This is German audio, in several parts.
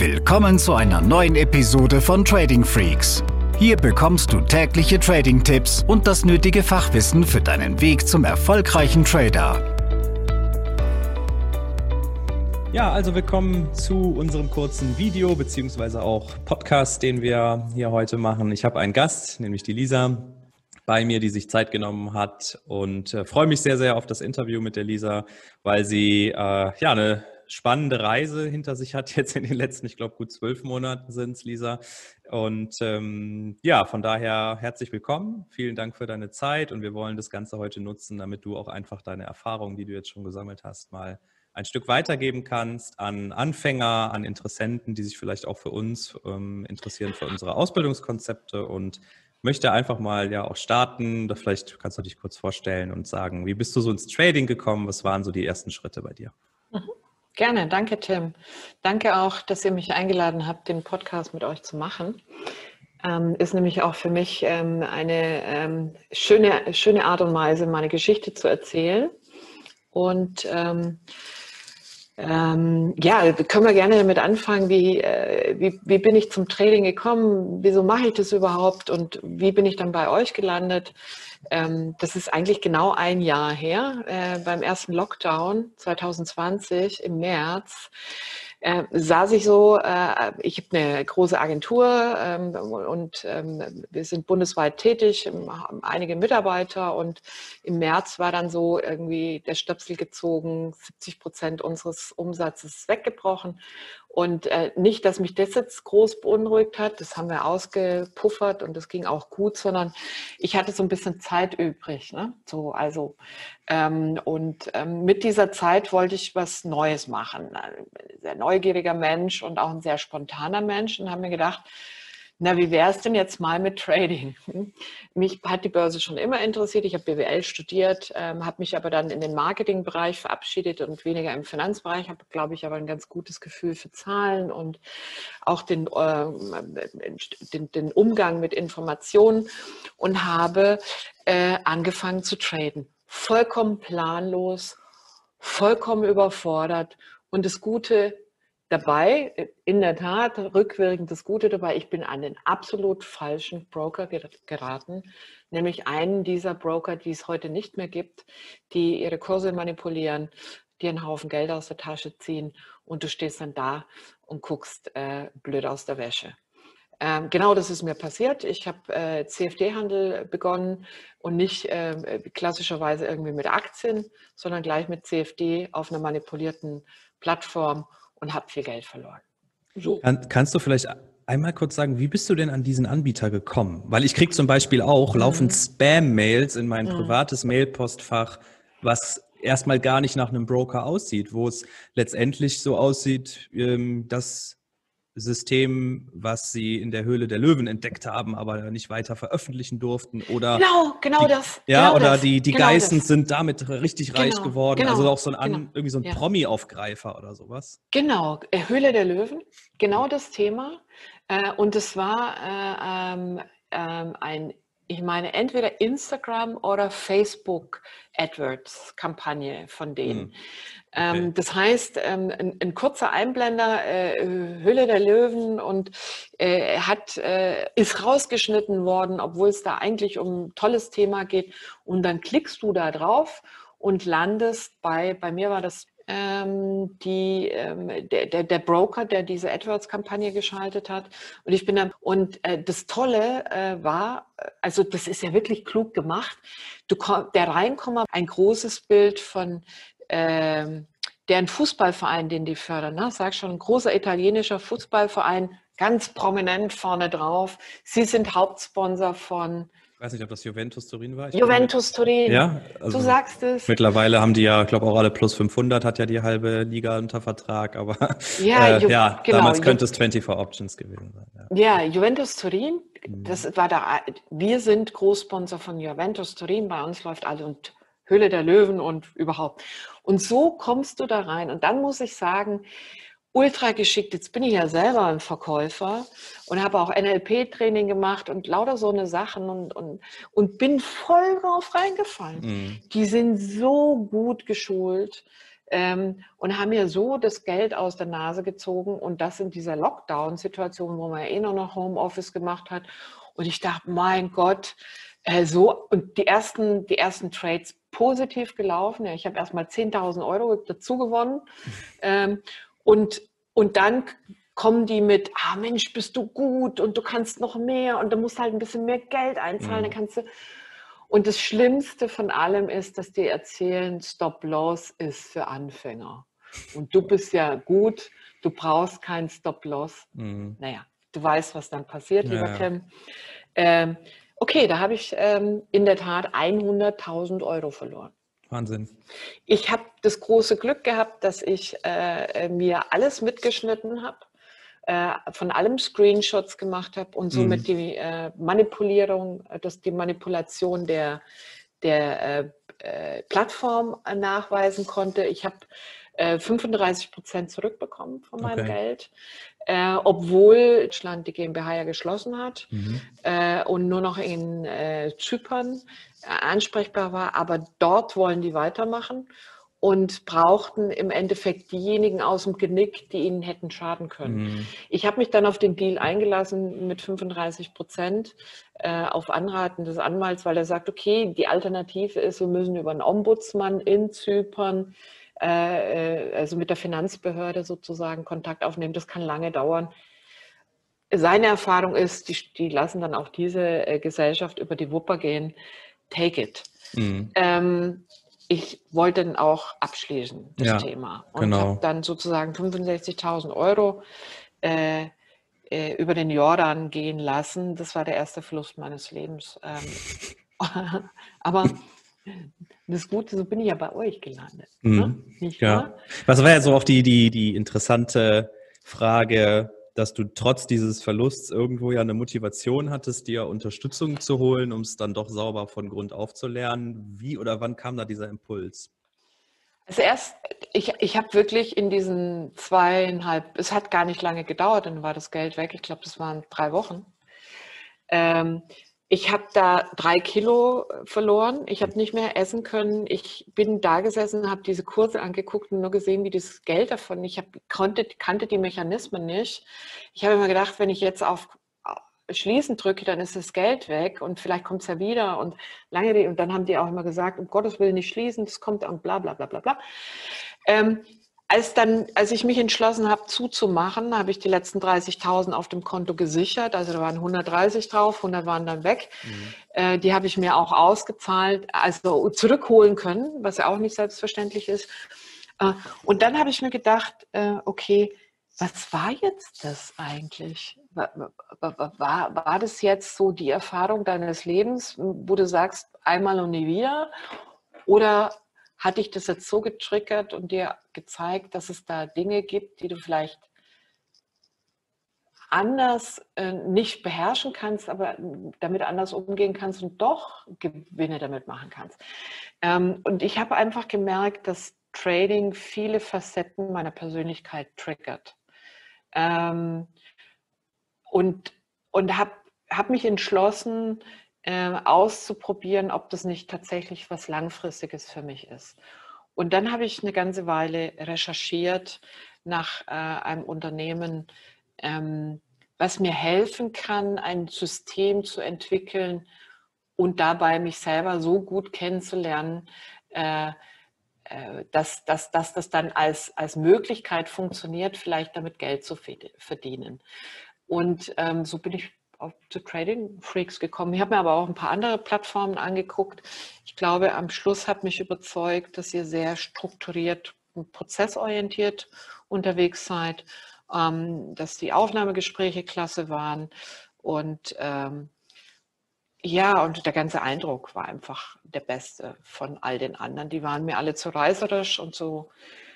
Willkommen zu einer neuen Episode von Trading Freaks. Hier bekommst du tägliche Trading-Tipps und das nötige Fachwissen für deinen Weg zum erfolgreichen Trader. Ja, also willkommen zu unserem kurzen Video beziehungsweise auch Podcast, den wir hier heute machen. Ich habe einen Gast, nämlich die Lisa bei mir, die sich Zeit genommen hat und äh, freue mich sehr, sehr auf das Interview mit der Lisa, weil sie äh, ja eine spannende Reise hinter sich hat, jetzt in den letzten, ich glaube, gut zwölf Monaten sind es, Lisa. Und ähm, ja, von daher herzlich willkommen. Vielen Dank für deine Zeit und wir wollen das Ganze heute nutzen, damit du auch einfach deine Erfahrungen, die du jetzt schon gesammelt hast, mal ein Stück weitergeben kannst an Anfänger, an Interessenten, die sich vielleicht auch für uns ähm, interessieren, für unsere Ausbildungskonzepte und möchte einfach mal ja auch starten. Da vielleicht kannst du dich kurz vorstellen und sagen, wie bist du so ins Trading gekommen? Was waren so die ersten Schritte bei dir? Mhm. Gerne, danke Tim. Danke auch, dass ihr mich eingeladen habt, den Podcast mit euch zu machen. Ähm, ist nämlich auch für mich ähm, eine ähm, schöne, schöne Art und Weise, meine Geschichte zu erzählen. Und ähm, ja, können wir gerne damit anfangen, wie, äh, wie, wie bin ich zum Trading gekommen, wieso mache ich das überhaupt? Und wie bin ich dann bei euch gelandet. Ähm, das ist eigentlich genau ein Jahr her, äh, beim ersten Lockdown 2020 im März äh, saß ich so, äh, ich habe eine große Agentur ähm, und ähm, wir sind bundesweit tätig, haben einige Mitarbeiter und im März war dann so irgendwie der Stöpsel gezogen, 70 Prozent unseres Umsatzes weggebrochen und äh, nicht, dass mich das jetzt groß beunruhigt hat, das haben wir ausgepuffert und das ging auch gut, sondern ich hatte so ein bisschen Zeit übrig. Ne? So, also, ähm, und ähm, mit dieser Zeit wollte ich was Neues machen. Ein sehr neugieriger Mensch und auch ein sehr spontaner Mensch und habe mir gedacht, na, wie wäre es denn jetzt mal mit Trading? Mich hat die Börse schon immer interessiert. Ich habe BWL studiert, ähm, habe mich aber dann in den Marketingbereich verabschiedet und weniger im Finanzbereich. Habe, glaube ich, aber ein ganz gutes Gefühl für Zahlen und auch den, äh, den, den, Umgang mit Informationen und habe äh, angefangen zu traden. Vollkommen planlos, vollkommen überfordert. Und das Gute, dabei, in der Tat, rückwirkend das Gute dabei, ich bin an den absolut falschen Broker geraten, nämlich einen dieser Broker, die es heute nicht mehr gibt, die ihre Kurse manipulieren, die einen Haufen Geld aus der Tasche ziehen und du stehst dann da und guckst äh, blöd aus der Wäsche. Ähm, genau das ist mir passiert. Ich habe äh, CFD-Handel begonnen und nicht äh, klassischerweise irgendwie mit Aktien, sondern gleich mit CFD auf einer manipulierten Plattform und habe viel Geld verloren. So. Kann, kannst du vielleicht einmal kurz sagen, wie bist du denn an diesen Anbieter gekommen? Weil ich kriege zum Beispiel auch mhm. laufend Spam-Mails in mein mhm. privates Mailpostfach, was erstmal gar nicht nach einem Broker aussieht, wo es letztendlich so aussieht, ähm, dass System, was sie in der Höhle der Löwen entdeckt haben, aber nicht weiter veröffentlichen durften. Oder genau, genau die, das. Ja, genau oder das, die, die genau Geißen das. sind damit richtig reich genau, geworden. Genau, also auch so ein genau. Irgendwie so ein ja. Promi-Aufgreifer oder sowas. Genau, äh, Höhle der Löwen, genau das Thema. Äh, und es war äh, ähm, ähm, ein ich meine, entweder Instagram oder Facebook AdWords-Kampagne von denen. Hm. Okay. Ähm, das heißt, ähm, ein, ein, kurzer Einblender, äh, Hülle der Löwen und äh, hat, äh, ist rausgeschnitten worden, obwohl es da eigentlich um ein tolles Thema geht. Und dann klickst du da drauf und landest bei, bei mir war das ähm, die, ähm, der, der, der, Broker, der diese AdWords-Kampagne geschaltet hat. Und ich bin dann, und äh, das Tolle äh, war, also das ist ja wirklich klug gemacht. Du, der Reinkommer, ein großes Bild von ähm, deren Fußballverein, den die fördern. Ne? Sag schon, ein großer italienischer Fußballverein, ganz prominent vorne drauf. Sie sind Hauptsponsor von ich weiß nicht, ob das Juventus Turin war. Ich Juventus Turin. Ja, also du sagst es. Mittlerweile haben die ja, glaube auch alle plus 500 hat ja die halbe Liga unter Vertrag, aber ja, äh, ja genau, damals könnte es 24 Options gewesen sein. Ja, ja Juventus Turin, mhm. das war da, wir sind Großsponsor von Juventus Turin, bei uns läuft alles und Höhle der Löwen und überhaupt. Und so kommst du da rein. Und dann muss ich sagen, ultra geschickt. Jetzt bin ich ja selber ein Verkäufer und habe auch NLP-Training gemacht und lauter so eine Sachen und, und, und bin voll drauf reingefallen. Mhm. Die sind so gut geschult. ähm, und haben mir so das Geld aus der Nase gezogen und das in dieser Lockdown-Situation, wo man ja eh nur noch Homeoffice gemacht hat. Und ich dachte, mein Gott, äh, so und die ersten, die ersten Trades positiv gelaufen. Ja, ich habe erstmal 10.000 Euro dazu gewonnen. Ähm, und, und dann kommen die mit, ah Mensch, bist du gut und du kannst noch mehr und du musst halt ein bisschen mehr Geld einzahlen, mhm. dann kannst du. Und das Schlimmste von allem ist, dass die erzählen, Stop-Loss ist für Anfänger. Und du bist ja gut, du brauchst keinen Stop-Loss. Mhm. Naja, du weißt, was dann passiert, lieber Tim. Ähm, okay, da habe ich ähm, in der Tat 100.000 Euro verloren. Wahnsinn. Ich habe das große Glück gehabt, dass ich äh, mir alles mitgeschnitten habe, äh, von allem Screenshots gemacht habe und somit mhm. die äh, Manipulierung, dass die Manipulation der, der äh, äh, Plattform nachweisen konnte. Ich habe 35 äh, Prozent zurückbekommen von meinem okay. Geld, äh, obwohl Deutschland die GmbH ja geschlossen hat mhm. äh, und nur noch in äh, Zypern äh, ansprechbar war. Aber dort wollen die weitermachen und brauchten im Endeffekt diejenigen aus dem Genick, die ihnen hätten schaden können. Mhm. Ich habe mich dann auf den Deal eingelassen mit 35 Prozent äh, auf Anraten des Anwalts, weil er sagt, okay, die Alternative ist, wir müssen über einen Ombudsmann in Zypern also mit der Finanzbehörde sozusagen Kontakt aufnehmen. Das kann lange dauern. Seine Erfahrung ist, die, die lassen dann auch diese äh, Gesellschaft über die Wupper gehen. Take it. Mhm. Ähm, ich wollte dann auch abschließen, das ja, Thema. Und genau. habe dann sozusagen 65.000 Euro äh, äh, über den Jordan gehen lassen. Das war der erste Verlust meines Lebens. Ähm, aber das Gute, so bin ich ja bei euch gelandet. Mhm. Ne? ja. Was war ja so auch die, die, die interessante Frage, dass du trotz dieses Verlusts irgendwo ja eine Motivation hattest, dir Unterstützung zu holen, um es dann doch sauber von Grund auf zu lernen. Wie oder wann kam da dieser Impuls? Also erst, ich, ich habe wirklich in diesen zweieinhalb, es hat gar nicht lange gedauert, dann war das Geld weg. Ich glaube, das waren drei Wochen. Ähm, ich habe da drei Kilo äh, verloren. Ich habe nicht mehr essen können. Ich bin da gesessen, habe diese Kurse angeguckt und nur gesehen, wie dieses Geld davon. Ich hab, konnte, kannte die Mechanismen nicht. Ich habe immer gedacht, wenn ich jetzt auf Schließen drücke, dann ist das Geld weg und vielleicht kommt es ja wieder und lange und dann haben die auch immer gesagt, um Gottes Willen nicht schließen, das kommt und bla bla bla bla bla. Ähm, als, dann, als ich mich entschlossen habe zuzumachen, habe ich die letzten 30.000 auf dem Konto gesichert. Also da waren 130 drauf, 100 waren dann weg. Mhm. Äh, die habe ich mir auch ausgezahlt, also zurückholen können, was ja auch nicht selbstverständlich ist. Äh, und dann habe ich mir gedacht, äh, okay, was war jetzt das eigentlich? War, war, war das jetzt so die Erfahrung deines Lebens, wo du sagst, einmal und nie wieder? Oder hat dich das jetzt so getriggert und dir gezeigt, dass es da Dinge gibt, die du vielleicht anders äh, nicht beherrschen kannst, aber damit anders umgehen kannst und doch Gewinne damit machen kannst. Ähm, und ich habe einfach gemerkt, dass Trading viele Facetten meiner Persönlichkeit triggert. Ähm, und und habe hab mich entschlossen, äh, auszuprobieren, ob das nicht tatsächlich was Langfristiges für mich ist. Und dann habe ich eine ganze Weile recherchiert nach äh, einem Unternehmen, ähm, was mir helfen kann, ein System zu entwickeln und dabei mich selber so gut kennenzulernen, äh, äh dass, dass, dass das dann als, als Möglichkeit funktioniert, vielleicht damit Geld zu verdienen. Und ähm, so bin ich auf zu Trading Freaks gekommen. Ich habe mir aber auch ein paar andere Plattformen angeguckt. Ich glaube, am Schluss hat mich überzeugt, dass ihr sehr strukturiert und prozessorientiert unterwegs seid, ähm, dass die Aufnahmegespräche klasse waren und ähm, ja, und der ganze Eindruck war einfach der beste von all den anderen. Die waren mir alle zu reißerisch und so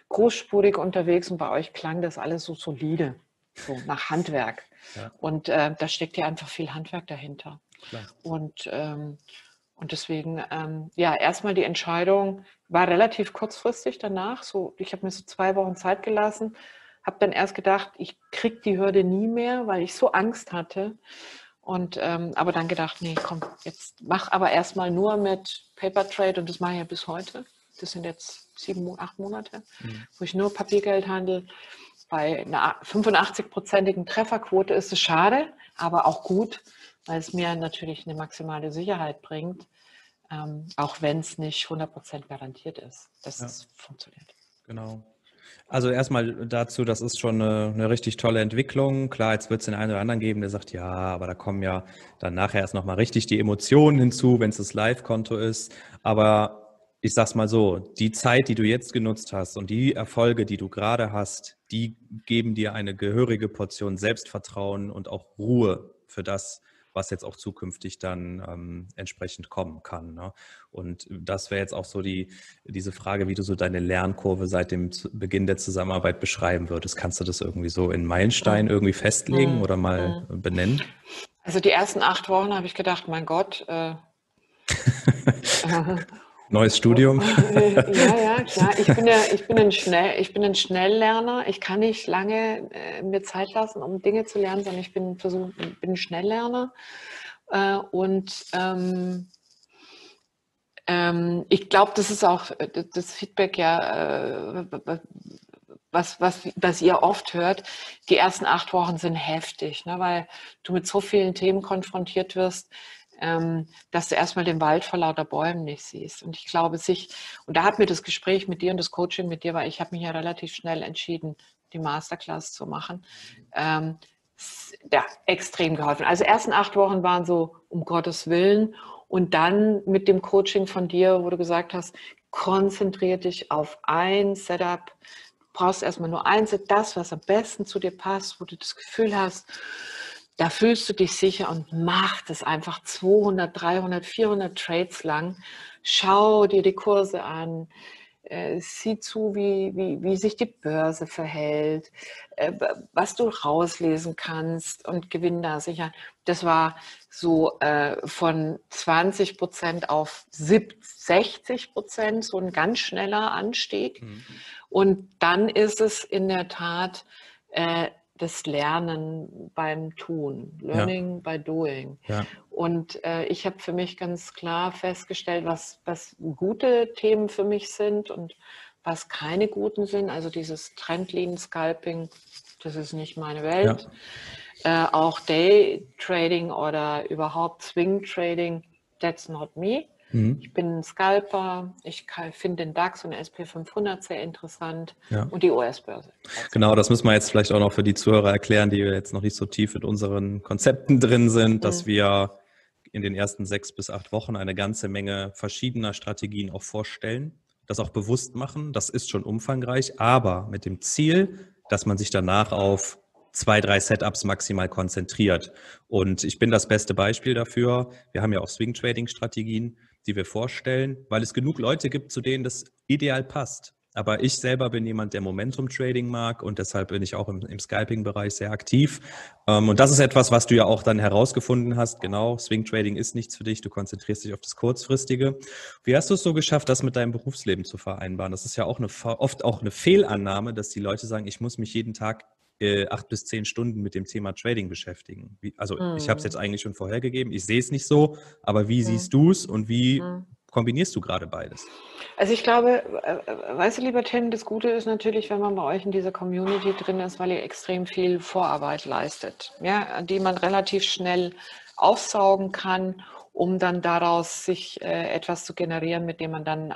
großspurig unterwegs und bei euch klang das alles so solide, so nach Handwerk. Und äh, da steckt ja einfach viel Handwerk dahinter. Klar. Und, ähm, und deswegen, ähm, ja, erstmal die Entscheidung war relativ kurzfristig danach. So, ich habe mir so zwei Wochen Zeit gelassen, habe dann erst gedacht, ich kriege die Hürde nie mehr, weil ich so Angst hatte. Und ähm, aber dann gedacht, nee, komm, jetzt mach aber erstmal nur mit Paper Trade und das mache ich ja bis heute. das sind jetzt sieben, acht Monate, mhm. wo ich nur Papiergeld handle. Bei einer 85-prozentigen Trefferquote ist es schade, aber auch gut, weil es mir natürlich eine maximale Sicherheit bringt, ähm, auch wenn es nicht 100% garantiert ist, dass ja. es funktioniert. Genau. Also erstmal dazu, das ist schon eine, eine richtig tolle Entwicklung. Klar, jetzt wird es den einen oder anderen geben, der sagt, ja, aber da kommen ja dann nachher erst nochmal richtig die Emotionen hinzu, wenn es das Live-Konto ist. Aber ich sag's mal so, die Zeit, die du jetzt genutzt hast und die Erfolge, die du gerade hast, die geben dir eine gehörige Portion Selbstvertrauen und auch Ruhe für das, was jetzt auch zukünftig dann ähm, entsprechend kommen kann. Ne? Und das wäre jetzt auch so die, diese Frage, wie du so deine Lernkurve seit dem Beginn der Zusammenarbeit beschreiben würdest. Kannst du das irgendwie so in Meilenstein irgendwie festlegen oder mal benennen? Also die ersten acht Wochen habe ich gedacht, mein Gott, äh, Neues Studium. Ja, ja, klar. Ich bin, ja, ich bin, ein, Schnell, ich bin ein Schnelllerner. Ich kann nicht lange äh, mir Zeit lassen, um Dinge zu lernen, sondern ich bin, versuch, bin ein Schnelllerner. Äh, und ähm, ähm, ich glaube, das ist auch äh, das Feedback ja, äh, was, was, was ihr oft hört. Die ersten acht Wochen sind heftig, ne, weil du mit so vielen Themen konfrontiert wirst ähm, dass du erstmal den Wald vor lauter Bäumen nicht siehst. Und ich glaube, sich, und da hat mir das Gespräch mit dir und das Coaching mit dir, weil ich habe mich ja relativ schnell entschieden, die Masterclass zu machen, ähm, ja, extrem geholfen. Also ersten acht Wochen waren so, um Gottes Willen. Und dann mit dem Coaching von dir, wo du gesagt hast, konzentriere dich auf ein Setup. Du brauchst erstmal nur eins, das, was am besten zu dir passt, wo du das Gefühl hast, da fühlst du dich sicher und mach das einfach 200, 300, 400 Trades lang. Schau dir die Kurse an, äh, sieh zu, wie, wie, wie sich die Börse verhält, äh, was du rauslesen kannst und gewinn da sicher. Das war so äh, von 20 Prozent auf 60 Prozent, so ein ganz schneller Anstieg. Mhm. Und dann ist es in der Tat äh, das Lernen beim Tun, Learning ja. by Doing. Ja. Und äh, ich habe für mich ganz klar festgestellt, was, was gute Themen für mich sind und was keine guten sind. Also dieses Trendlinien-Scalping, das ist nicht meine Welt. Ja. Äh, auch Day Trading oder überhaupt Swing Trading, that's not me. Mhm. Ich bin ein Scalper, ich finde den DAX und den SP500 sehr interessant ja. und die US-Börse. Genau, das müssen wir jetzt vielleicht auch noch für die Zuhörer erklären, die jetzt noch nicht so tief in unseren Konzepten drin sind, dass mhm. wir in den ersten sechs bis acht Wochen eine ganze Menge verschiedener Strategien auch vorstellen, das auch bewusst machen. Das ist schon umfangreich, aber mit dem Ziel, dass man sich danach auf zwei, drei Setups maximal konzentriert. Und ich bin das beste Beispiel dafür. Wir haben ja auch Swing-Trading-Strategien die wir vorstellen, weil es genug Leute gibt, zu denen das ideal passt. Aber ich selber bin jemand, der Momentum-Trading mag und deshalb bin ich auch im, im Scalping-Bereich sehr aktiv. Ähm, und das ist etwas, was du ja auch dann herausgefunden hast. Genau, Swing-Trading ist nichts für dich. Du konzentrierst dich auf das Kurzfristige. Wie hast du es so geschafft, das mit deinem Berufsleben zu vereinbaren? Das ist ja auch eine, oft auch eine Fehlannahme, dass die Leute sagen, ich muss mich jeden Tag äh, acht bis zehn Stunden mit dem Thema Trading beschäftigen. Wie, also mhm. ich habe es jetzt eigentlich schon vorhergegeben, ich sehe es nicht so, aber wie mhm. siehst du es und wie mhm. kombinierst du gerade beides? Also ich glaube, äh, äh, weißt du, lieber Tim, das Gute ist natürlich, wenn man bei euch in dieser Community drin ist, weil ihr extrem viel Vorarbeit leistet, ja, die man relativ schnell aufsaugen kann um dann daraus sich äh, etwas zu generieren, mit dem man dann äh,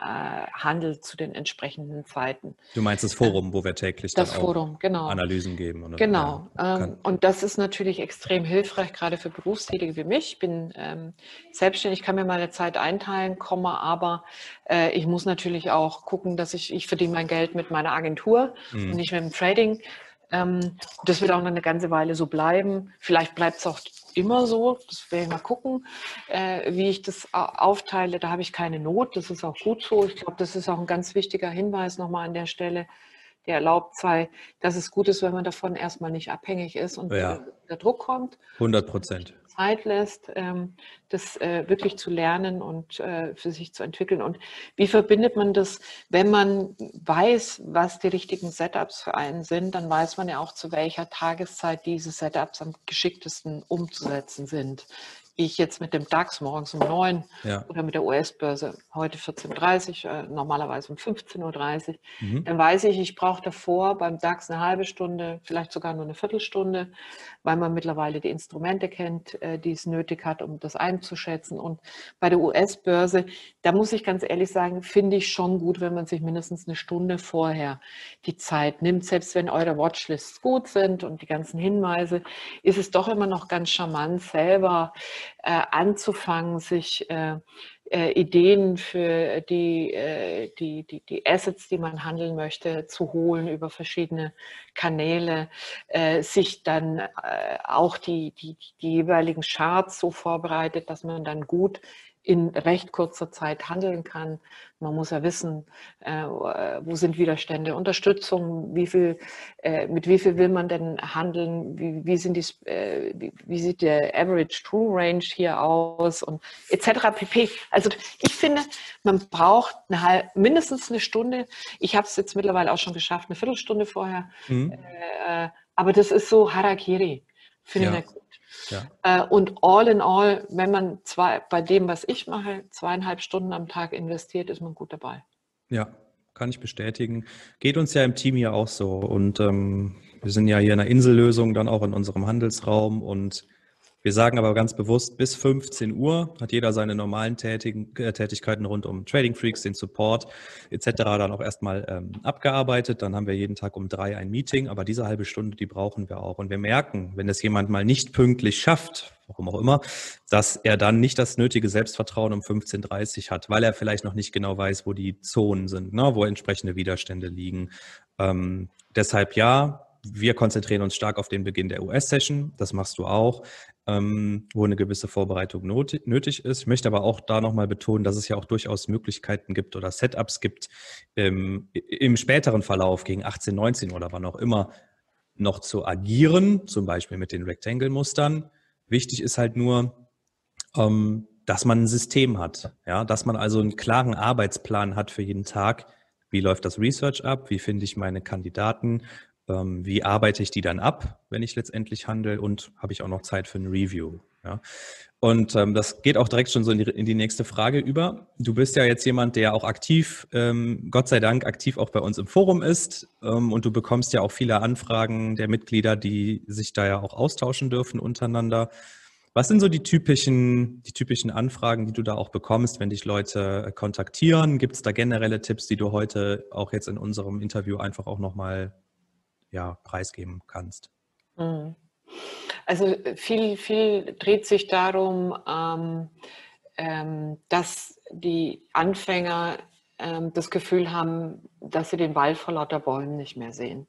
handelt zu den entsprechenden Zeiten. Du meinst das Forum, wo wir täglich das Forum, genau. Analysen geben. Oder, genau. Ja, ähm, und das ist natürlich extrem hilfreich, gerade für Berufstätige wie mich. Ich bin ähm, selbstständig, kann mir meine Zeit einteilen, komme, aber äh, ich muss natürlich auch gucken, dass ich, ich verdiene mein Geld mit meiner Agentur mhm. und nicht mit dem Trading. Ähm, das wird auch noch eine ganze Weile so bleiben. Vielleicht bleibt es auch immer so. Das werde ich mal gucken, äh, wie ich das aufteile. Da habe ich keine Not. Das ist auch gut so. Ich glaube, das ist auch ein ganz wichtiger Hinweis nochmal an der Stelle. Der erlaubt sei, dass es gut ist, wenn man davon erstmal nicht abhängig ist und ja. der Druck kommt. 100 Prozent. Zeit lässt, ähm, das äh, wirklich zu lernen und äh, für sich zu entwickeln. Und wie verbindet man das, wenn man weiß, was die richtigen Setups für einen sind, dann weiß man ja auch, zu welcher Tageszeit diese Setups am geschicktesten umzusetzen sind. Ich jetzt mit dem DAX morgens um 9 ja. oder mit der US-Börse heute 14.30 Uhr, äh, normalerweise um 15.30 Uhr, mhm. dann weiß ich, ich brauche davor beim DAX eine halbe Stunde, vielleicht sogar nur eine Viertelstunde, weil man mittlerweile die Instrumente kennt, äh, die es nötig hat, um das einzuschätzen. Und bei der US-Börse, da muss ich ganz ehrlich sagen, finde ich schon gut, wenn man sich mindestens eine Stunde vorher die Zeit nimmt. Selbst wenn eure Watchlists gut sind und die ganzen Hinweise, ist es doch immer noch ganz charmant, selber äh, anzufangen, sich äh, äh, Ideen für die, äh, die, die, die Assets, die man handeln möchte, zu holen über verschiedene Kanäle, äh, sich dann äh, auch die, die, die jeweiligen Charts so vorbereitet, dass man dann gut in recht kurzer Zeit handeln kann. Man muss ja wissen, äh, wo sind Widerstände, Unterstützung, wie viel, äh, mit wie viel will man denn handeln, wie, wie, sind die, äh, wie, wie, sieht der Average True Range hier aus und etc. pp. Also ich finde, man braucht eine halb, mindestens eine Stunde. Ich habe es jetzt mittlerweile auch schon geschafft, eine Viertelstunde vorher. Mhm. Äh, aber das ist so Harakiri. Finde ja. ich gut. Ja. Äh, und all in all, wenn man zwei, bei dem, was ich mache, zweieinhalb Stunden am Tag investiert, ist man gut dabei. Ja, kann ich bestätigen. Geht uns ja im Team hier auch so. Und ähm, wir sind ja hier in einer Insellösung, dann auch in unserem Handelsraum und wir sagen aber ganz bewusst, bis 15 Uhr hat jeder seine normalen äh, Tätigkeiten rund um Trading Freaks, den Support etc. dann auch erstmal ähm, abgearbeitet. Dann haben wir jeden Tag um drei ein Meeting, aber diese halbe Stunde, die brauchen wir auch. Und wir merken, wenn es jemand mal nicht pünktlich schafft, warum auch immer, dass er dann nicht das nötige Selbstvertrauen um 15.30 Uhr hat, weil er vielleicht noch nicht genau weiß, wo die Zonen sind, ne, wo entsprechende Widerstände liegen. Ähm, deshalb ja, wir konzentrieren uns stark auf den Beginn der US-Session. Das machst du auch, ähm, wo eine gewisse Vorbereitung nötig ist. Ich möchte aber auch da nochmal betonen, dass es ja auch durchaus Möglichkeiten gibt oder Setups gibt, ähm, im späteren Verlauf gegen 18, 19 oder wann auch immer noch zu agieren, zum Beispiel mit den Rectangle-Mustern. Wichtig ist halt nur, ähm, dass man ein System hat, ja, dass man also einen klaren Arbeitsplan hat für jeden Tag. Wie läuft das Research ab? Wie finde ich meine Kandidaten? Ähm, wie arbeite ich die dann ab, wenn ich letztendlich handle und habe ich auch noch Zeit für ein Review. Ja? Und ähm, das geht auch direkt schon so in die, in die, nächste Frage über. Du bist ja jetzt jemand, der auch aktiv, ähm, Gott sei Dank, aktiv auch bei uns im Forum ist ähm, und du bekommst ja auch viele Anfragen der Mitglieder, die sich da ja auch austauschen dürfen untereinander. Was sind so die typischen, die typischen Anfragen, die du da auch bekommst, wenn dich Leute kontaktieren? Gibt es da generelle Tipps, die du heute auch jetzt in unserem Interview einfach auch nochmal ja, preisgeben kannst? Mhm. Also äh, viel, viel dreht sich darum, ähm, ähm, dass die Anfänger ähm, das Gefühl haben, dass sie den Wald vor lauter Bäumen nicht mehr sehen.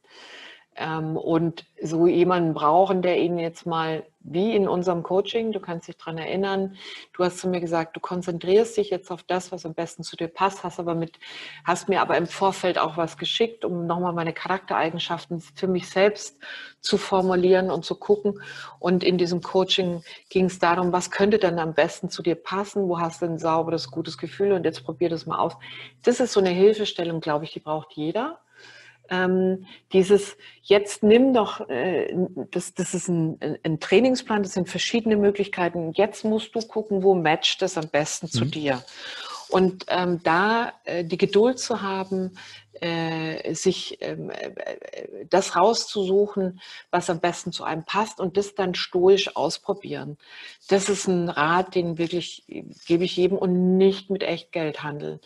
Ähm, und so jemanden brauchen, der ihnen jetzt mal, wie in unserem Coaching, du kannst dich daran erinnern, du hast zu mir gesagt, du konzentrierst dich jetzt auf das, was am besten zu dir passt, hast aber mit, hast mir aber im Vorfeld auch was geschickt, um nochmal meine Charaktereigenschaften für mich selbst zu formulieren und zu gucken. Und in diesem Coaching ging es darum, was könnte dann am besten zu dir passen, wo hast du ein sauberes, gutes Gefühl und jetzt probier das mal aus. Das ist so eine Hilfestellung, glaube ich, die braucht jeder ähm, dieses jetzt nimm doch, äh, das, das ist ein, ein, Trainingsplan, das sind verschiedene Möglichkeiten. Jetzt musst du gucken, wo matcht das am besten mhm. zu dir. Und ähm, da äh, die Geduld zu haben, äh, sich ähm, äh, das rauszusuchen, was am besten zu einem passt und das dann stoisch ausprobieren. Das ist ein Rat, den wirklich gebe ich jedem und nicht mit Echtgeld handeln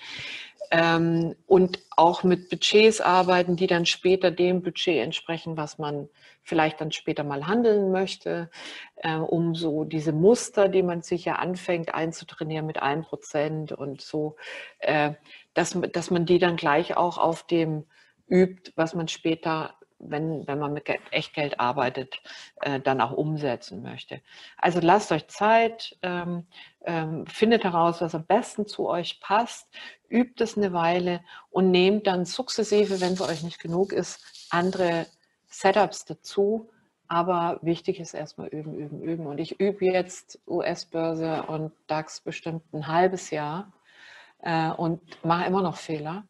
ähm, und auch mit Budgets arbeiten, die dann später dem Budget entsprechen, was man vielleicht dann später mal handeln möchte, äh, um so diese Muster, die man sich ja anfängt einzutrainieren mit einem Prozent und so, äh, dass, dass man die dann gleich auch auf dem übt, was man später wenn, wenn man mit Echtgeld arbeitet, äh, dann auch umsetzen möchte. Also lasst euch Zeit, ähm, ähm, findet heraus, was am besten zu euch passt, übt es eine Weile und nehmt dann sukzessive, wenn es euch nicht genug ist, andere Setups dazu. Aber wichtig ist erstmal üben, üben, üben. Und ich übe jetzt US-Börse und DAX bestimmt ein halbes Jahr äh, und mache immer noch Fehler.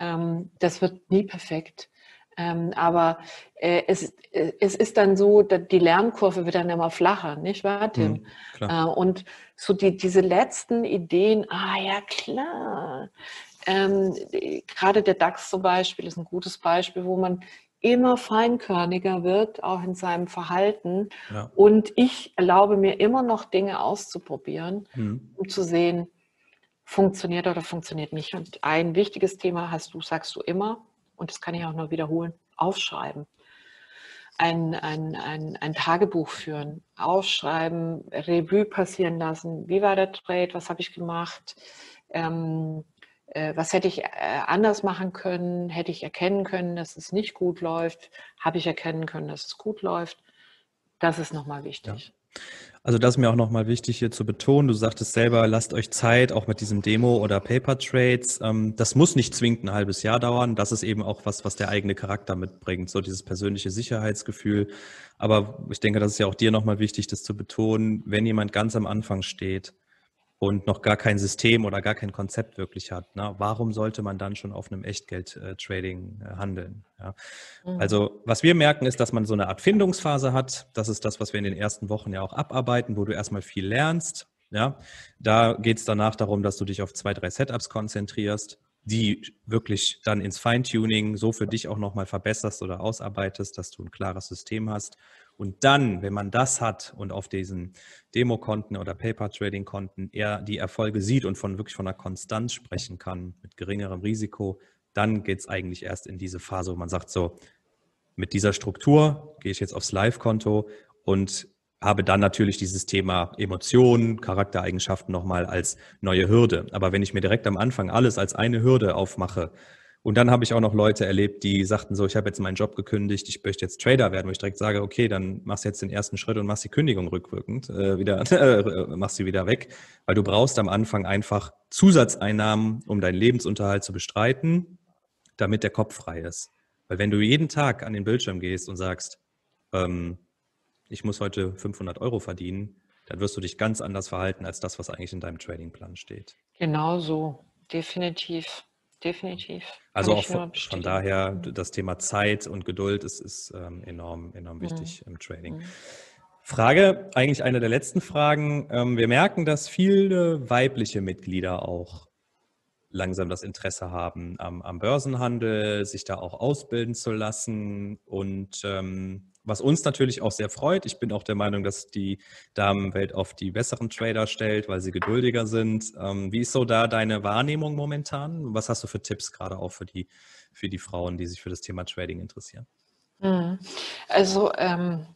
Ähm, das wird nie perfekt. Ähm, aber äh, es, äh, es ist dann so, die Lernkurve wird dann immer flacher, nicht wahr, Tim? Mhm, äh, und so die, diese letzten Ideen, ah ja, klar. Ähm, gerade der DAX zum Beispiel ist ein gutes Beispiel, wo man immer feinkörniger wird, auch in seinem Verhalten. Ja. Und ich erlaube mir immer noch Dinge auszuprobieren, mhm. um zu sehen, funktioniert oder funktioniert nicht. Und ein wichtiges Thema hast du, sagst du immer, und das kann ich auch nur wiederholen, aufschreiben. Ein, ein, ein, ein Tagebuch führen, aufschreiben, Revue passieren lassen. Wie war der Trade? Was habe ich gemacht? Ähm, äh, was hätte ich äh, anders machen können? Hätte ich erkennen können, dass es nicht gut läuft? Habe ich erkennen können, dass es gut läuft? Das ist nochmal wichtig. Ja. Also das ist mir auch nochmal wichtig hier zu betonen. Du sagtest selber, lasst euch Zeit, auch mit diesem Demo oder Paper Trades. Ähm, das muss nicht zwingend ein halbes Jahr dauern. Das ist eben auch was, was der eigene Charakter mitbringt, so dieses persönliche Sicherheitsgefühl. Aber ich denke, das ist ja auch dir nochmal wichtig, das zu betonen. Wenn jemand ganz am Anfang steht, und noch gar kein System oder gar kein Konzept wirklich hat, ne? warum sollte man dann schon auf einem Echtgeld-Trading äh, handeln? Ja? Mhm. Also was wir merken ist, dass man so eine Art Findungsphase hat. Das ist das, was wir in den ersten Wochen ja auch abarbeiten, wo du erstmal viel lernst. Ja? Da geht es danach darum, dass du dich auf zwei, drei Setups konzentrierst die wirklich dann ins Feintuning so für dich auch nochmal verbesserst oder ausarbeitest, dass du ein klares System hast und dann, wenn man das hat und auf diesen Demokonten oder Paper-Trading-Konten er die Erfolge sieht und von wirklich von einer Konstanz sprechen kann, mit geringerem Risiko, dann geht es eigentlich erst in diese Phase, wo man sagt, so, mit dieser Struktur gehe ich jetzt aufs Live-Konto und habe dann natürlich dieses Thema Emotionen, Charaktereigenschaften nochmal als neue Hürde. Aber wenn ich mir direkt am Anfang alles als eine Hürde aufmache, und dann habe ich auch noch Leute erlebt, die sagten so, ich habe jetzt meinen Job gekündigt, ich möchte jetzt Trader werden, wo ich direkt sage, okay, dann machst du jetzt den ersten Schritt und machst die Kündigung rückwirkend, äh, wieder, äh, machst sie wieder weg, weil du brauchst am Anfang einfach Zusatzeinnahmen, um deinen Lebensunterhalt zu bestreiten, damit der Kopf frei ist. Weil wenn du jeden Tag an den Bildschirm gehst und sagst, ähm, ich muss heute 500 Euro verdienen, dann wirst du dich ganz anders verhalten als das, was eigentlich in deinem Tradingplan steht. Genau so, definitiv definitiv. Also auch von, von, daher, das Thema Zeit und Geduld ist, ist ähm, enorm, enorm wichtig mhm. im Trading. Mhm. Frage, eigentlich eine der letzten Fragen. Ähm, wir merken, dass viele weibliche Mitglieder auch langsam das Interesse haben am, am Börsenhandel, sich da auch ausbilden zu lassen und ähm, was uns natürlich auch sehr freut. Ich bin auch der Meinung, dass die Damenwelt auf die besseren Trader stellt, weil sie geduldiger sind. Ähm, wie ist so da deine Wahrnehmung momentan? Was hast du für Tipps gerade auch für die, für die Frauen, die sich für das Thema Trading interessieren? Hm. Also ähm,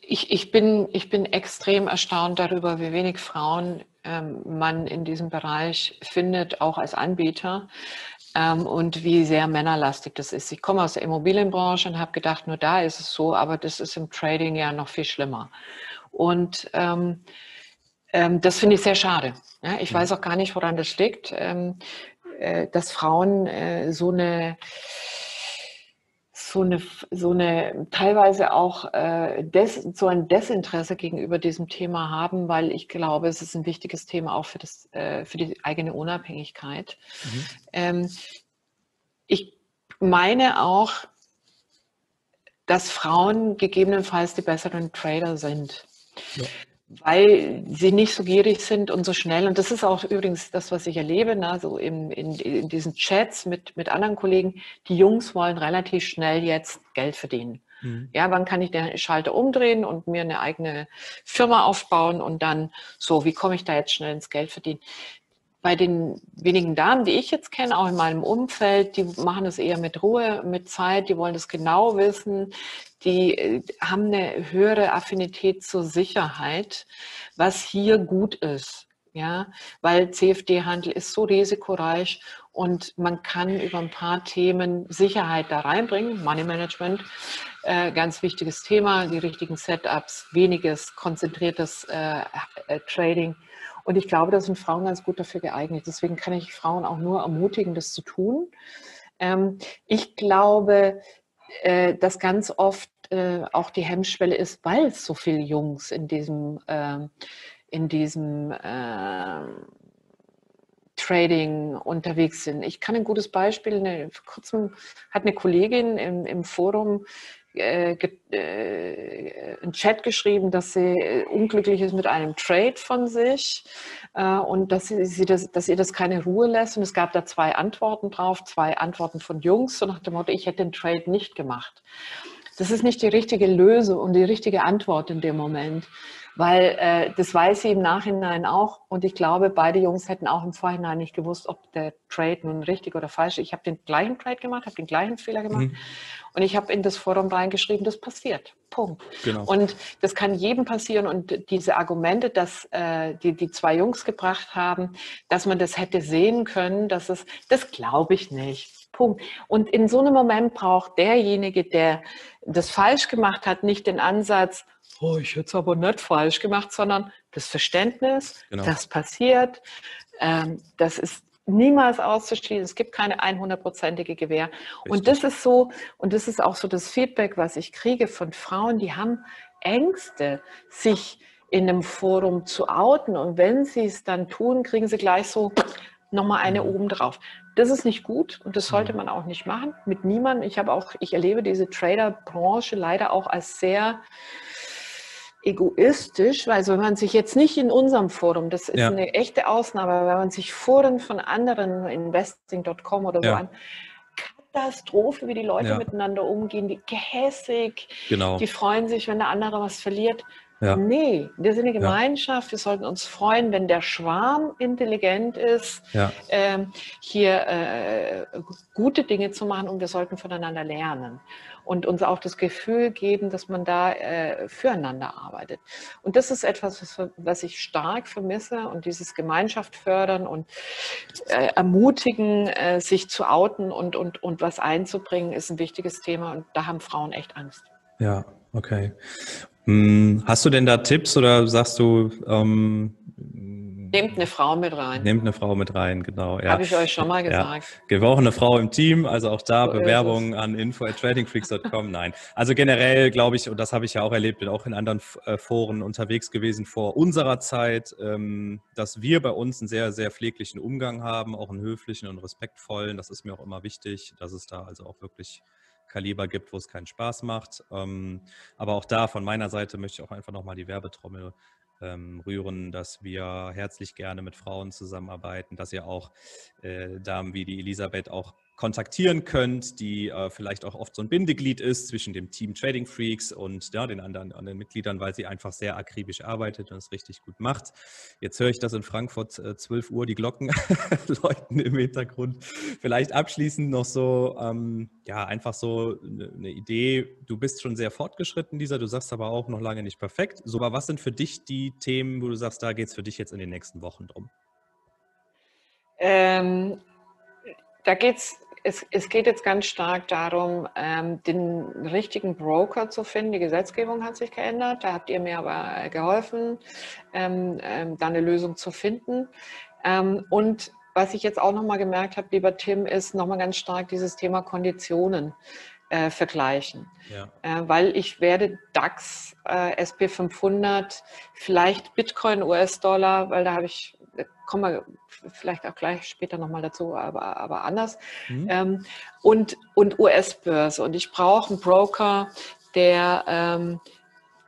ich, ich, bin, ich bin extrem erstaunt darüber, wie wenig Frauen ähm, man in diesem Bereich findet, auch als Anbieter ähm, und wie sehr männerlastig das ist. Ich komme aus der Immobilienbranche und habe gedacht, nur da ist es so, aber das ist im Trading ja noch viel schlimmer. Und ähm, ähm, das finde ich sehr schade. Ja, ich weiß auch gar nicht, woran das liegt, ähm, äh, dass Frauen äh, so eine so eine, so eine teilweise auch äh, des, so ein Desinteresse gegenüber diesem Thema haben, weil ich glaube, es ist ein wichtiges Thema auch für, das, äh, für die eigene Unabhängigkeit. Mhm. Ähm, ich meine auch, dass Frauen gegebenenfalls die besseren Trader sind. Ja weil sie nicht so gierig sind und so schnell. Und das ist auch übrigens das, was ich erlebe, na, so in, in, in diesen Chats mit, mit anderen Kollegen. Die Jungs wollen relativ schnell jetzt Geld verdienen. Mhm. Ja, wann kann ich den Schalter umdrehen und mir eine eigene Firma aufbauen und dann so, wie komme ich da jetzt schnell ins Geld verdienen? bei den wenigen Damen, die ich jetzt kenne, auch in meinem Umfeld, die machen das eher mit Ruhe, mit Zeit, die wollen das genau wissen, die äh, haben eine höhere Affinität zur Sicherheit, was hier gut ist. Ja, weil CFD-Handel ist so risikoreich und man kann über ein paar Themen Sicherheit da reinbringen. Money Management, äh, ganz wichtiges Thema, die richtigen Setups, weniges konzentriertes äh, äh, Trading und ich glaube, da sind Frauen ganz gut dafür geeignet. Deswegen kann ich Frauen auch nur ermutigen, das zu tun. Ähm, ich glaube, äh, dass ganz oft äh, auch die Hemmschwelle ist, weil es so viele Jungs in diesem, äh, in diesem äh, Trading unterwegs sind. Ich kann ein gutes Beispiel, eine, vor kurzem hat eine Kollegin im, im Forum äh, äh, einen Chat geschrieben, dass sie äh, unglücklich ist mit einem Trade von sich äh, und dass, sie, sie das, dass ihr das keine Ruhe lässt. Und es gab da zwei Antworten drauf, zwei Antworten von Jungs, so nach dem Motto, ich hätte den Trade nicht gemacht. Das ist nicht die richtige Lösung und die richtige Antwort in dem Moment weil äh, das weiß sie im Nachhinein auch und ich glaube, beide Jungs hätten auch im Vorhinein nicht gewusst, ob der Trade nun richtig oder falsch ist. Ich habe den gleichen Trade gemacht, habe den gleichen Fehler gemacht mhm. und ich habe in das Forum reingeschrieben, das passiert. Punkt. Genau. Und das kann jedem passieren und diese Argumente, dass äh, die, die zwei Jungs gebracht haben, dass man das hätte sehen können, dass es, das glaube ich nicht. Punkt. Und in so einem Moment braucht derjenige, der das falsch gemacht hat, nicht den Ansatz, oh, ich hätte es aber nicht falsch gemacht, sondern das Verständnis, genau. das passiert, ähm, das ist niemals auszuschließen. Es gibt keine 100-prozentige Gewähr. Richtig. Und das ist so, und das ist auch so das Feedback, was ich kriege von Frauen, die haben Ängste, sich in einem Forum zu outen. Und wenn sie es dann tun, kriegen sie gleich so nochmal eine mhm. oben drauf. Das ist nicht gut und das sollte mhm. man auch nicht machen mit niemandem. Ich habe auch, ich erlebe diese Trader-Branche leider auch als sehr egoistisch, weil also wenn man sich jetzt nicht in unserem Forum, das ist ja. eine echte Ausnahme, wenn man sich Foren von anderen, investing.com oder so ja. an, Katastrophe, wie die Leute ja. miteinander umgehen, die gehässig, genau. die freuen sich, wenn der andere was verliert. Ja. Nee, wir sind eine Gemeinschaft. Ja. Wir sollten uns freuen, wenn der Schwarm intelligent ist, ja. ähm, hier äh, gute Dinge zu machen und wir sollten voneinander lernen und uns auch das Gefühl geben, dass man da äh, füreinander arbeitet. Und das ist etwas, was, was, ich stark vermisse und dieses Gemeinschaft fördern und äh, ermutigen, äh, sich zu outen und, und, und was einzubringen, ist ein wichtiges Thema und da haben Frauen echt Angst. Ja, okay. Hm, hast du denn da Tipps oder sagst du, ähm, Nehmt eine Frau mit rein. Nehmt eine Frau mit rein, genau. Ja. Habe ich euch schon mal gesagt. Ja. Wir brauchen eine Frau im Team, also auch da so Bewerbungen an info@tradingfreaks.com. Nein, also generell glaube ich, und das habe ich ja auch erlebt, bin auch in anderen äh, Foren unterwegs gewesen vor unserer Zeit, ähm, dass wir bei uns einen sehr, sehr pfleglichen Umgang haben, auch einen höflichen und respektvollen. Das ist mir auch immer wichtig, dass es da also auch wirklich Kaliber gibt, wo es keinen Spaß macht. Ähm, aber auch da von meiner Seite möchte ich auch einfach nochmal die Werbetrommel ähm, rühren, dass wir herzlich gerne mit Frauen zusammenarbeiten, dass ihr auch äh, Damen wie die Elisabeth auch kontaktieren könnt, die äh, vielleicht auch oft so ein Bindeglied ist zwischen dem Team Trading Freaks und ja, den anderen, anderen Mitgliedern, weil sie einfach sehr akribisch arbeitet und es richtig gut macht. Jetzt höre ich, dass in Frankfurt äh, 12 Uhr die Glocken läuten im Hintergrund. Vielleicht abschließend noch so, ähm, ja, einfach so eine, eine Idee. Du bist schon sehr fortgeschritten, dieser, du sagst aber auch noch lange nicht perfekt. So, aber was sind für dich die Themen, wo du sagst, da geht es für dich jetzt in den nächsten Wochen drum? Ähm, da geht es es, es, geht jetzt ganz stark darum, ähm, den richtigen Broker zu finden. Die Gesetzgebung hat sich geändert. Da habt ihr mir aber geholfen, ähm, ähm, da eine Lösung zu finden. Ähm, und was ich jetzt auch nochmal gemerkt habe, lieber Tim, ist nochmal ganz stark dieses Thema Konditionen. Äh, vergleichen. Ja. Äh, weil ich werde DAX, äh, SP500, vielleicht Bitcoin, US-Dollar, weil da habe ich kommen wir vielleicht auch gleich später nochmal dazu, aber, aber anders. Mhm. Ähm, und und US-Börse. Und ich brauche einen Broker, der ähm,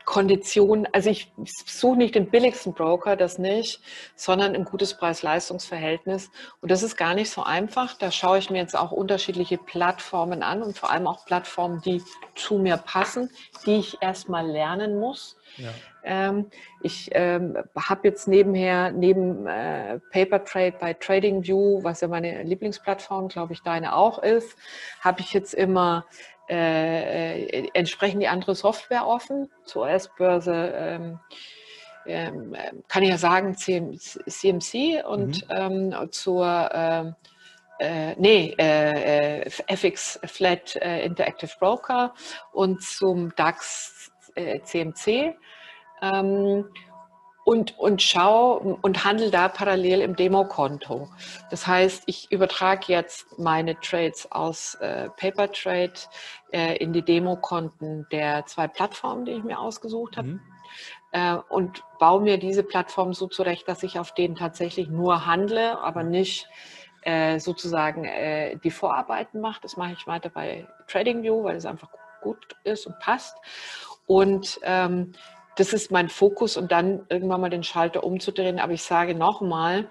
Konditionen, also ich suche nicht den billigsten Broker, das nicht, sondern ein gutes Preis-Leistungs-Verhältnis. Und das ist gar nicht so einfach. Da schaue ich mir jetzt auch unterschiedliche Plattformen an und vor allem auch Plattformen, die zu mir passen, die ich erstmal lernen muss. Ja. Ähm, ich ähm, habe jetzt nebenher, neben äh, Paper Trade bei TradingView, was ja meine Lieblingsplattform, glaube ich, deine auch ist, habe ich jetzt immer äh, äh, entsprechend die andere Software offen. Zur US-Börse ähm, ähm, kann ich ja sagen CMC und mhm. ähm, zur ähm, äh, nee, äh, äh FX Flat äh, Interactive Broker und zum DAX CMC. Ähm, und, und schau und handle da parallel im Demokonto. Das heißt, ich übertrage jetzt meine Trades aus äh, Paper Trade äh, in die Demokonten der zwei Plattformen, die ich mir ausgesucht habe. Mhm. Äh, und baue mir diese Plattform so zurecht, dass ich auf denen tatsächlich nur handle, aber nicht äh, sozusagen äh, die Vorarbeiten mache. Das mache ich weiter bei TradingView, weil es einfach gut ist und passt. Und ähm, das ist mein Fokus und dann irgendwann mal den Schalter umzudrehen. Aber ich sage nochmal,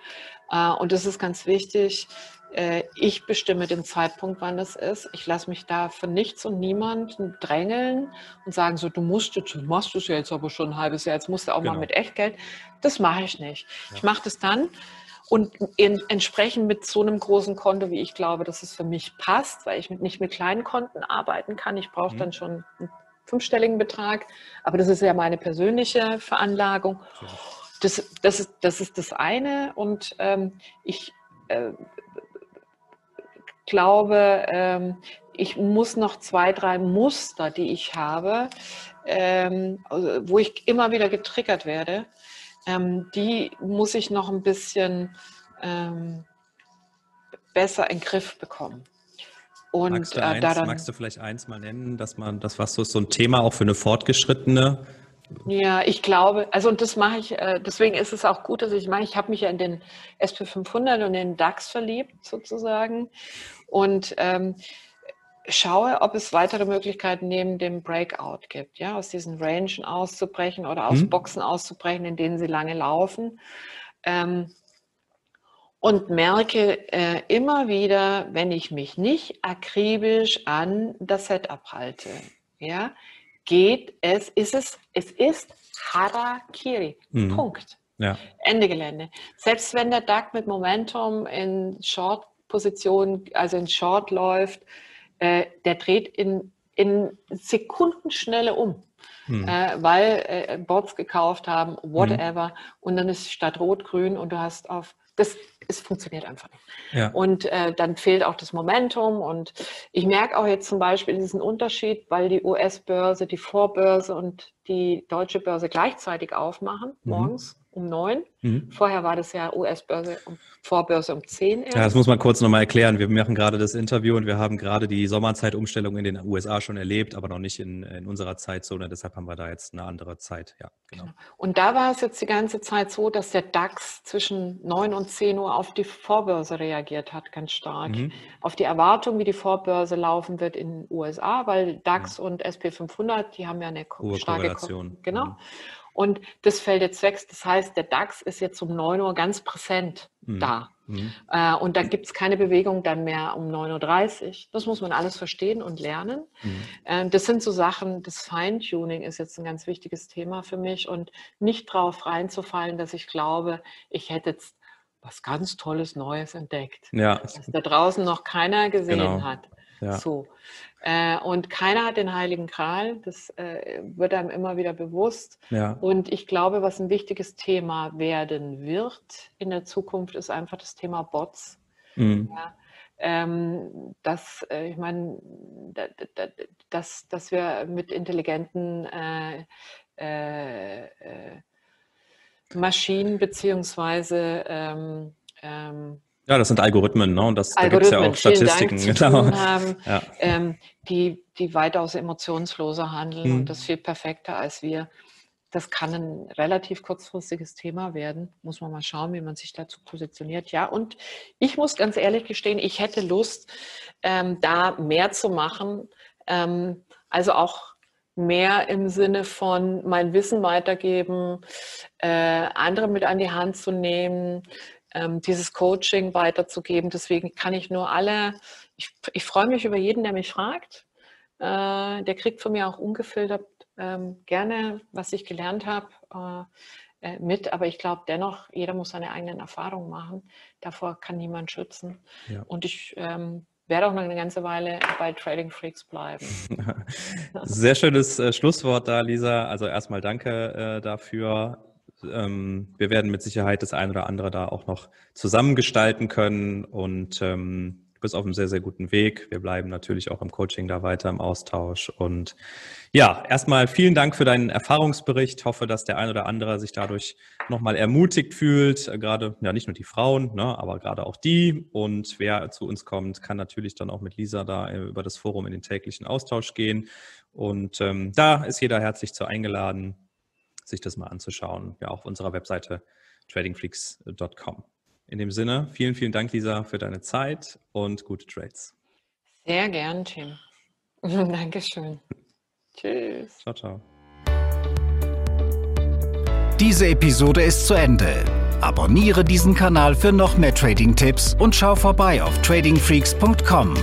äh, und das ist ganz wichtig, äh, ich bestimme den Zeitpunkt, wann es ist. Ich lasse mich da von nichts und niemandem drängeln und sagen so, du musst jetzt, du machst es ja jetzt aber schon ein halbes Jahr, jetzt musst du auch genau. mal mit Echtgeld. Das mache ich nicht. Ja. Ich mache das dann und in, entsprechend mit so einem großen Konto, wie ich glaube, dass es für mich passt, weil ich mit, nicht mit kleinen Konten arbeiten kann. Ich brauche mhm. dann schon einen fünfstelligen Betrag, aber das ist ja meine persönliche Veranlagung. Das, das, ist, das ist das eine und ähm, ich äh, glaube, ähm, ich muss noch zwei, drei Muster, die ich habe, ähm, also, wo ich immer wieder getriggert werde, ähm, die muss ich noch ein bisschen ähm, besser in den Griff bekommen. Und magst du, äh, eins, daran, magst du vielleicht eins mal nennen, dass man das was so, so ein Thema auch für eine fortgeschrittene ja, ich glaube, also und das mache ich, äh, deswegen ist es auch gut, dass ich mache, ich habe mich ja in den SP500 und den DAX verliebt sozusagen und ähm, schaue, ob es weitere Möglichkeiten neben dem Breakout gibt, ja, aus diesen Rangen auszubrechen oder aus mhm. Boxen auszubrechen, in denen sie lange laufen. Ähm, und merke äh, immer wieder, wenn ich mich nicht akribisch an das Setup halte, ja, geht es, ist es, es ist Harakiri. Mhm. Punkt. Ja. Ende Gelände. Selbst wenn der DAC mit Momentum in Short-Position, also in Short läuft, äh, der dreht in, in Sekundenschnelle um. Hm. Äh, weil äh, Bots gekauft haben, whatever, hm. und dann ist statt rot-grün und du hast auf das es funktioniert einfach nicht. Ja. Und äh, dann fehlt auch das Momentum. Und ich merke auch jetzt zum Beispiel diesen Unterschied, weil die US-Börse, die Vorbörse und die deutsche Börse gleichzeitig aufmachen, mhm. Um neun. Mhm. Vorher war das ja US-Börse und Vorbörse um zehn. Ja, das muss man kurz nochmal erklären. Wir machen gerade das Interview und wir haben gerade die Sommerzeitumstellung in den USA schon erlebt, aber noch nicht in, in unserer Zeitzone. Deshalb haben wir da jetzt eine andere Zeit. Ja, genau. genau. Und da war es jetzt die ganze Zeit so, dass der DAX zwischen neun und zehn Uhr auf die Vorbörse reagiert hat, ganz stark. Mhm. Auf die Erwartung, wie die Vorbörse laufen wird in den USA, weil DAX ja. und SP 500, die haben ja eine starke Korrelation. Genau. Mhm. Und das fällt jetzt weg. Das heißt, der DAX ist jetzt um 9 Uhr ganz präsent mhm. da. Mhm. Äh, und da gibt es keine Bewegung dann mehr um 9.30 Uhr. Das muss man alles verstehen und lernen. Mhm. Äh, das sind so Sachen, das Feintuning ist jetzt ein ganz wichtiges Thema für mich und nicht drauf reinzufallen, dass ich glaube, ich hätte jetzt was ganz Tolles Neues entdeckt, ja. was da draußen noch keiner gesehen genau. hat. Ja. So. Äh, und keiner hat den Heiligen Gral, das äh, wird einem immer wieder bewusst. Ja. Und ich glaube, was ein wichtiges Thema werden wird in der Zukunft, ist einfach das Thema Bots. Mhm. Ja, ähm, dass, äh, ich meine, da, da, dass, dass wir mit intelligenten äh, äh, äh, Maschinen beziehungsweise ähm, ähm, ja, das sind Algorithmen, ne? Und das, da gibt es ja auch Statistiken, genau. Haben, ja. ähm, die, die weitaus emotionsloser handeln mhm. und das viel perfekter als wir. Das kann ein relativ kurzfristiges Thema werden. Muss man mal schauen, wie man sich dazu positioniert. Ja, und ich muss ganz ehrlich gestehen, ich hätte Lust, ähm, da mehr zu machen. Ähm, also auch mehr im Sinne von mein Wissen weitergeben, äh, andere mit an die Hand zu nehmen, ähm, dieses Coaching weiterzugeben. Deswegen kann ich nur alle, ich, ich freue mich über jeden, der mich fragt. Äh, der kriegt von mir auch ungefiltert ähm, gerne, was ich gelernt habe, äh, äh, mit. Aber ich glaube dennoch, jeder muss seine eigenen Erfahrungen machen. Davor kann niemand schützen. Ja. Und ich ähm, werde auch noch eine ganze Weile bei Trading Freaks bleiben. Sehr schönes äh, Schlusswort da, Lisa. Also erstmal danke äh, dafür. Ähm, wir werden mit Sicherheit das eine oder andere da auch noch zusammengestalten können. Und ähm, du bist auf einem sehr, sehr guten Weg. Wir bleiben natürlich auch im Coaching da weiter im Austausch. Und ja, erstmal vielen Dank für deinen Erfahrungsbericht. Ich hoffe, dass der ein oder andere sich dadurch nochmal ermutigt fühlt. Gerade, ja, nicht nur die Frauen, ne, aber gerade auch die. Und wer zu uns kommt, kann natürlich dann auch mit Lisa da äh, über das Forum in den täglichen Austausch gehen. Und ähm, da ist jeder herzlich zu eingeladen, sich das mal anzuschauen. Ja, auch auf unserer Webseite tradingfreaks.com. In dem Sinne, vielen, vielen Dank, Lisa, für deine Zeit und gute Trades. Sehr gern, Tim. Dankeschön. Tschüss. Ciao, ciao. Diese Episode ist zu Ende. Abonniere diesen Kanal für noch mehr Trading-Tipps und schau vorbei auf tradingfreaks.com.